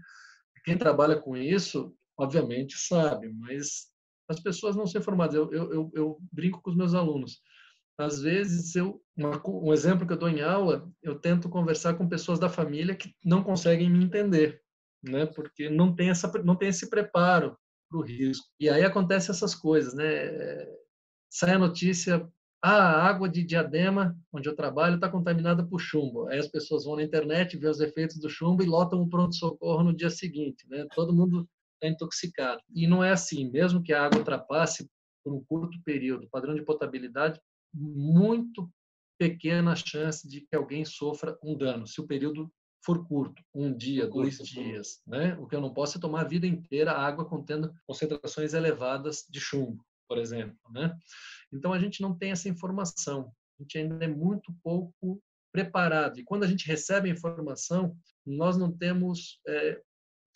Quem trabalha com isso obviamente sabe, mas as pessoas não são informadas. Eu, eu, eu, eu brinco com os meus alunos. Às vezes, eu, uma, um exemplo que eu dou em aula, eu tento conversar com pessoas da família que não conseguem me entender, né? Porque não tem essa, não tem esse preparo para o risco. E aí acontece essas coisas, né? Sai a notícia, ah, a água de Diadema, onde eu trabalho, está contaminada por chumbo. Aí as pessoas vão na internet, vê os efeitos do chumbo e lotam o pronto-socorro no dia seguinte, né? Todo mundo está intoxicado. E não é assim, mesmo que a água ultrapasse por um curto período o padrão de potabilidade, muito pequena chance de que alguém sofra um dano, se o período for curto, um dia, dois dias, né? O que eu não posso é tomar a vida inteira água contendo concentrações elevadas de chumbo, por exemplo, né? Então a gente não tem essa informação, a gente ainda é muito pouco preparado. E quando a gente recebe a informação, nós não temos é,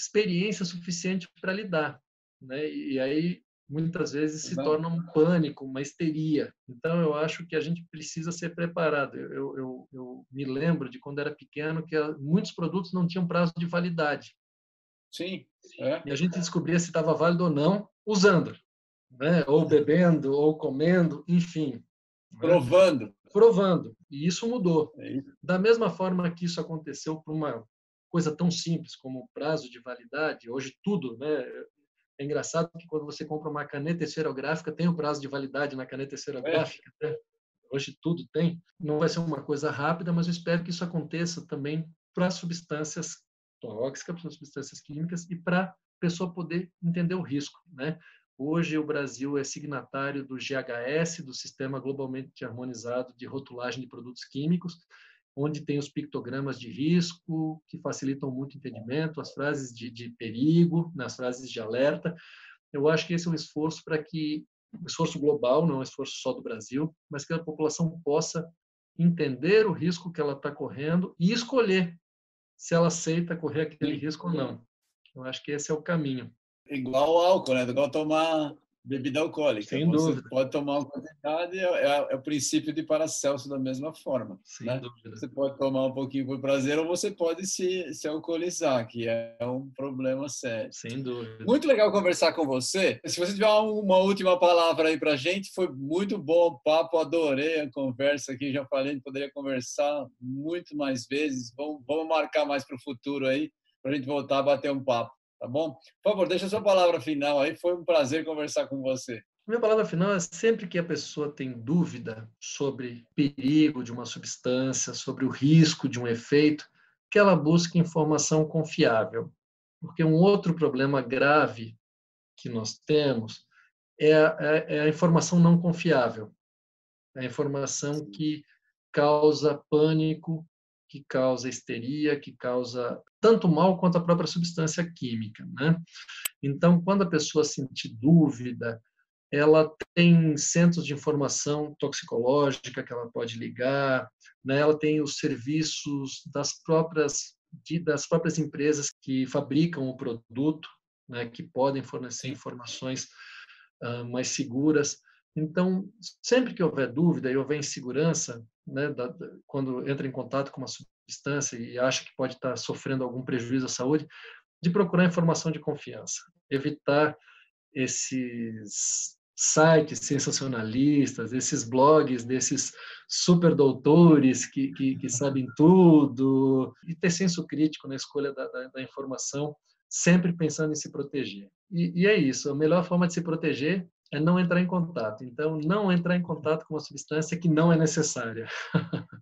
experiência suficiente para lidar, né? E aí muitas vezes se torna um pânico, uma histeria. Então eu acho que a gente precisa ser preparado. Eu, eu, eu me lembro de quando era pequeno que muitos produtos não tinham prazo de validade. Sim. É. E a gente descobria se estava válido ou não usando, né? Ou bebendo, ou comendo, enfim. Provando. provando. E isso mudou. É da mesma forma que isso aconteceu para uma coisa tão simples como o prazo de validade, hoje tudo, né? É engraçado que quando você compra uma caneta esferográfica, tem o prazo de validade na caneta esferográfica. É. Né? Hoje tudo tem. Não vai ser uma coisa rápida, mas eu espero que isso aconteça também para substâncias tóxicas, para substâncias químicas e para a pessoa poder entender o risco. Né? Hoje, o Brasil é signatário do GHS, do Sistema Globalmente Harmonizado de Rotulagem de Produtos Químicos, onde tem os pictogramas de risco, que facilitam muito o entendimento, as frases de, de perigo, nas frases de alerta. Eu acho que esse é um esforço para que, um esforço global, não é um esforço só do Brasil, mas que a população possa entender o risco que ela está correndo e escolher se ela aceita correr aquele risco ou não. Eu acho que esse é o caminho. Igual álcool, né? Igual tomar bebida alcoólica. Sem Você dúvida. pode tomar uma quantidade, é, é, é, o princípio de Paracelso da mesma forma. Sem né? dúvida. Você pode tomar um pouquinho por prazer ou você pode se, se alcoolizar, que é um problema sério. Sem dúvida. Muito legal conversar com você. Se você tiver uma última palavra aí para gente, foi muito bom o papo, adorei a conversa aqui, já falei poderia conversar muito mais vezes. Vamos, vamos marcar mais para o futuro aí, para a gente voltar a bater um papo. Tá bom? Por favor, deixa a sua palavra final aí. Foi um prazer conversar com você. Minha palavra final é sempre que a pessoa tem dúvida sobre perigo de uma substância, sobre o risco de um efeito, que ela busque informação confiável. Porque um outro problema grave que nós temos é a, é, é a informação não confiável. É a informação que causa pânico, que causa histeria, que causa tanto mal quanto a própria substância química. Né? Então, quando a pessoa sentir dúvida, ela tem centros de informação toxicológica que ela pode ligar, né? ela tem os serviços das próprias das próprias empresas que fabricam o produto, né? que podem fornecer informações uh, mais seguras. Então, sempre que houver dúvida e houver insegurança, né, da, da, quando entra em contato com uma substância e acha que pode estar sofrendo algum prejuízo à saúde, de procurar informação de confiança, evitar esses sites sensacionalistas, esses blogs desses super doutores que, que, que sabem tudo, e ter senso crítico na escolha da, da, da informação, sempre pensando em se proteger. E, e, é isso, a melhor forma de se proteger é não entrar em contato. Então, não entrar em contato com uma substância que não é necessária. (laughs)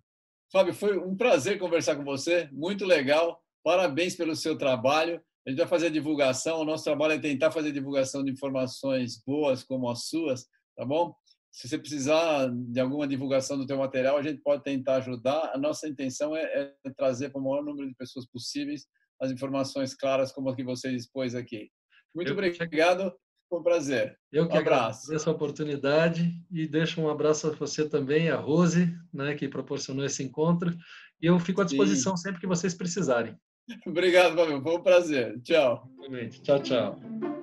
Fábio, foi um prazer conversar com você, muito legal. Parabéns pelo seu trabalho. A gente vai fazer a divulgação. O nosso trabalho é tentar fazer divulgação de informações boas como as suas, tá bom? Se você precisar de alguma divulgação do teu material, a gente pode tentar ajudar. A nossa intenção é, é trazer para o maior número de pessoas possíveis as informações claras como a que você expôs aqui. Muito Eu obrigado. Foi um prazer. Eu que um abraço. agradeço a oportunidade e deixo um abraço a você também, a Rose, né, que proporcionou esse encontro. E eu fico à disposição Sim. sempre que vocês precisarem. (laughs) Obrigado, Fabio. Foi um prazer. Tchau. Tchau, tchau.